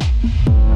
す